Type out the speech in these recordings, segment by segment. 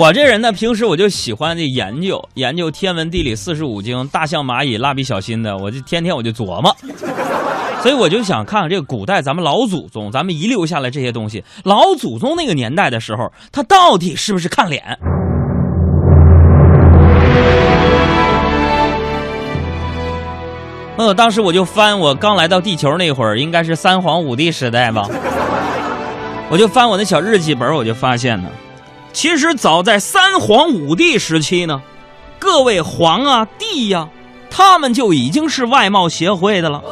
我这人呢，平时我就喜欢这研究研究天文地理四书五经，大象蚂蚁蜡笔小新的，我就天天我就琢磨。所以我就想看看这个古代咱们老祖宗，咱们遗留下来这些东西，老祖宗那个年代的时候，他到底是不是看脸？呃，当时我就翻我刚来到地球那会儿，应该是三皇五帝时代吧，我就翻我那小日记本，我就发现呢，其实早在三皇五帝时期呢，各位皇啊帝呀、他们就已经是外貌协会的了。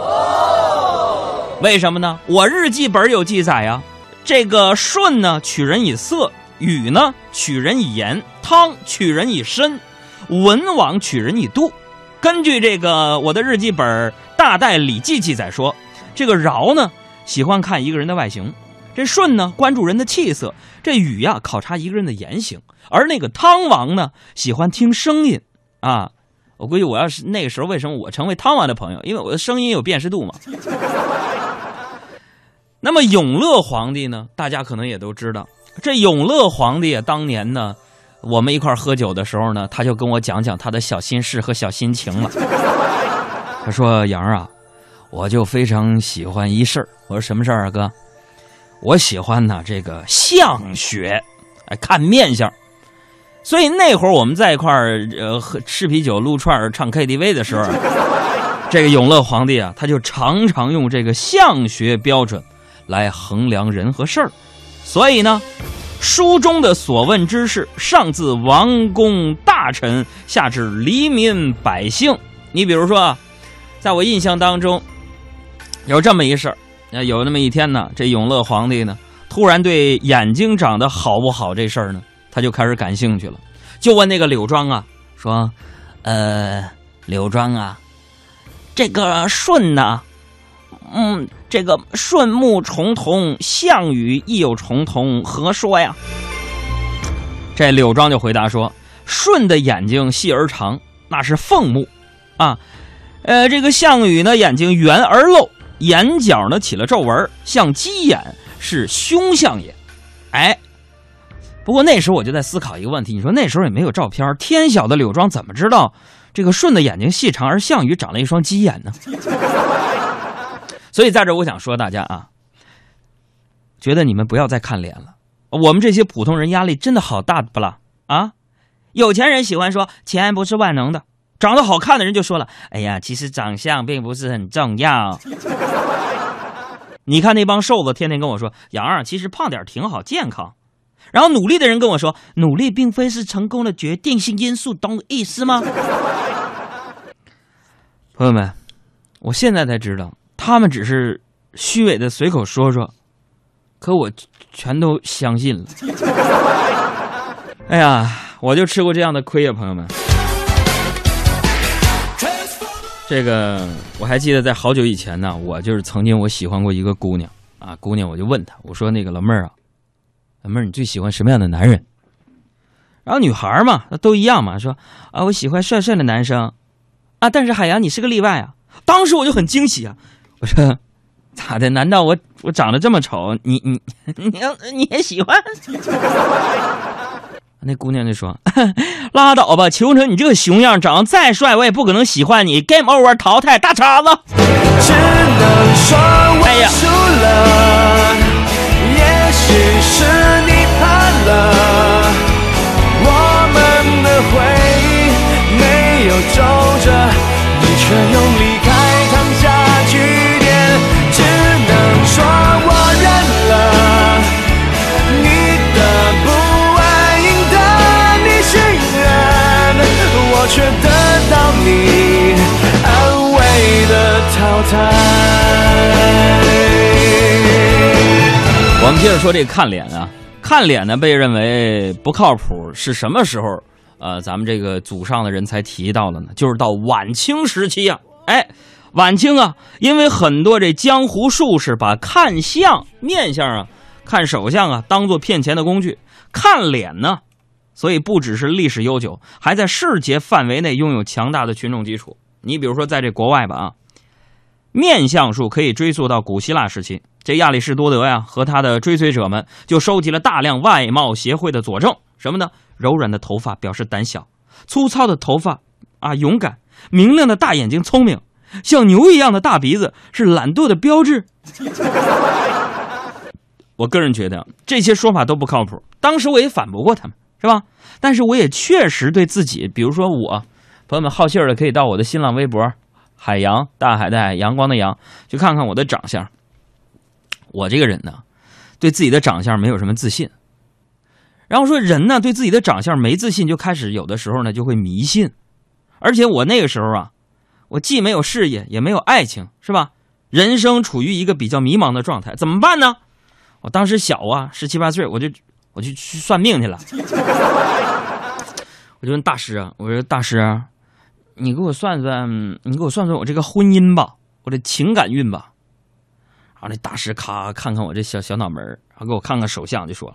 为什么呢？我日记本有记载呀，这个舜呢取人以色，禹呢取人以言，汤取人以身，文王取人以度。根据这个我的日记本《大代礼记》记载说，这个尧呢喜欢看一个人的外形，这舜呢关注人的气色，这禹呀考察一个人的言行，而那个汤王呢喜欢听声音啊。我估计我要是那个时候，为什么我成为汤王的朋友？因为我的声音有辨识度嘛。那么永乐皇帝呢？大家可能也都知道，这永乐皇帝啊，当年呢，我们一块喝酒的时候呢，他就跟我讲讲他的小心事和小心情了。他说：“杨啊，我就非常喜欢一事儿。”我说：“什么事儿啊，哥？”我喜欢呢这个相学，哎，看面相。所以那会儿我们在一块儿呃喝吃啤酒、撸串、唱 KTV 的时候啊，这个永乐皇帝啊，他就常常用这个相学标准来衡量人和事儿。所以呢，书中的所问之事，上自王公大臣，下至黎民百姓。你比如说啊，在我印象当中，有这么一事儿。那有那么一天呢，这永乐皇帝呢，突然对眼睛长得好不好这事儿呢，他就开始感兴趣了，就问那个柳庄啊，说：“呃，柳庄啊，这个舜呢，嗯，这个顺目重瞳，项羽亦有重瞳，何说呀？”这柳庄就回答说：“舜的眼睛细而长，那是凤目，啊，呃，这个项羽呢，眼睛圆而漏。”眼角呢起了皱纹，像鸡眼，是凶相也。哎，不过那时候我就在思考一个问题：你说那时候也没有照片，天晓得柳庄怎么知道这个舜的眼睛细长，而项羽长了一双鸡眼呢？所以在这我想说大家啊，觉得你们不要再看脸了。我们这些普通人压力真的好大不啦？啊，有钱人喜欢说钱不是万能的。长得好看的人就说了：“哎呀，其实长相并不是很重要。你看那帮瘦子，天天跟我说：‘杨儿，其实胖点挺好，健康。’然后努力的人跟我说：‘努力并非是成功的决定性因素，懂意思吗？’ 朋友们，我现在才知道，他们只是虚伪的随口说说，可我全都相信了。哎呀，我就吃过这样的亏呀，朋友们。”这个我还记得，在好久以前呢，我就是曾经我喜欢过一个姑娘啊，姑娘我就问她，我说那个老妹儿啊，老妹儿你最喜欢什么样的男人？然后女孩嘛，那都一样嘛，说啊我喜欢帅帅的男生，啊但是海洋你是个例外啊。当时我就很惊喜啊，我说咋的？难道我我长得这么丑，你你你你也喜欢？那姑娘就说：“ 拉倒吧，求成你这个熊样，长得再帅，我也不可能喜欢你。Game over，淘汰，大叉子。”只能说我们接着说这个看脸啊，看脸呢被认为不靠谱，是什么时候？呃，咱们这个祖上的人才提到的呢？就是到晚清时期啊，哎，晚清啊，因为很多这江湖术士把看相、面相啊、看手相啊当做骗钱的工具，看脸呢，所以不只是历史悠久，还在世界范围内拥有强大的群众基础。你比如说，在这国外吧啊，面相术可以追溯到古希腊时期，这亚里士多德呀和他的追随者们就收集了大量外貌协会的佐证，什么呢？柔软的头发表示胆小，粗糙的头发啊勇敢，明亮的大眼睛聪明，像牛一样的大鼻子是懒惰的标志。我个人觉得这些说法都不靠谱，当时我也反驳过他们，是吧？但是我也确实对自己，比如说我，朋友们好信儿的可以到我的新浪微博“海洋大海的海阳光的阳”去看看我的长相。我这个人呢，对自己的长相没有什么自信。然后说人呢，对自己的长相没自信，就开始有的时候呢就会迷信。而且我那个时候啊，我既没有事业，也没有爱情，是吧？人生处于一个比较迷茫的状态，怎么办呢？我当时小啊，十七八岁，我就我就去算命去了。我就问大师啊，我说大师，你给我算算，你给我算算我这个婚姻吧，我这情感运吧。然后那大师咔看看我这小小脑门然后给我看看手相，就说：“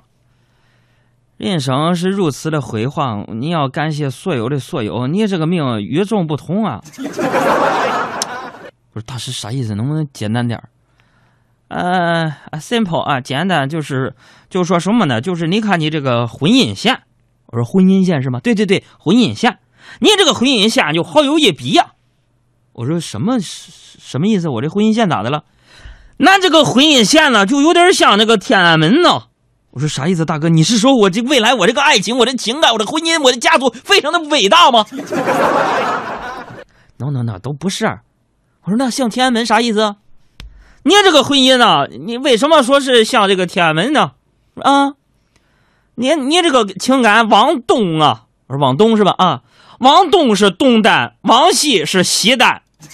人生是如此的辉煌，你要感谢所有的所有，你这个命与众不同啊。”不是大师啥意思？能不能简单点呃，simple 啊，简单就是就说什么呢？就是你看你这个婚姻线，我说婚姻线是吗？对对对，婚姻线，你这个婚姻线就好有一比呀。我说什么什么意思？我这婚姻线咋的了？那这个婚姻线呢，就有点像那个天安门呢。我说啥意思，大哥？你是说我这未来我这个爱情、我的情感、我的婚姻、我的家族非常的伟大吗？no no no，都不是。我说那像天安门啥意思？你这个婚姻呢？你为什么说是像这个天安门呢？啊，你你这个情感往东啊，说往东是吧？啊，往东是东单，往西是西单。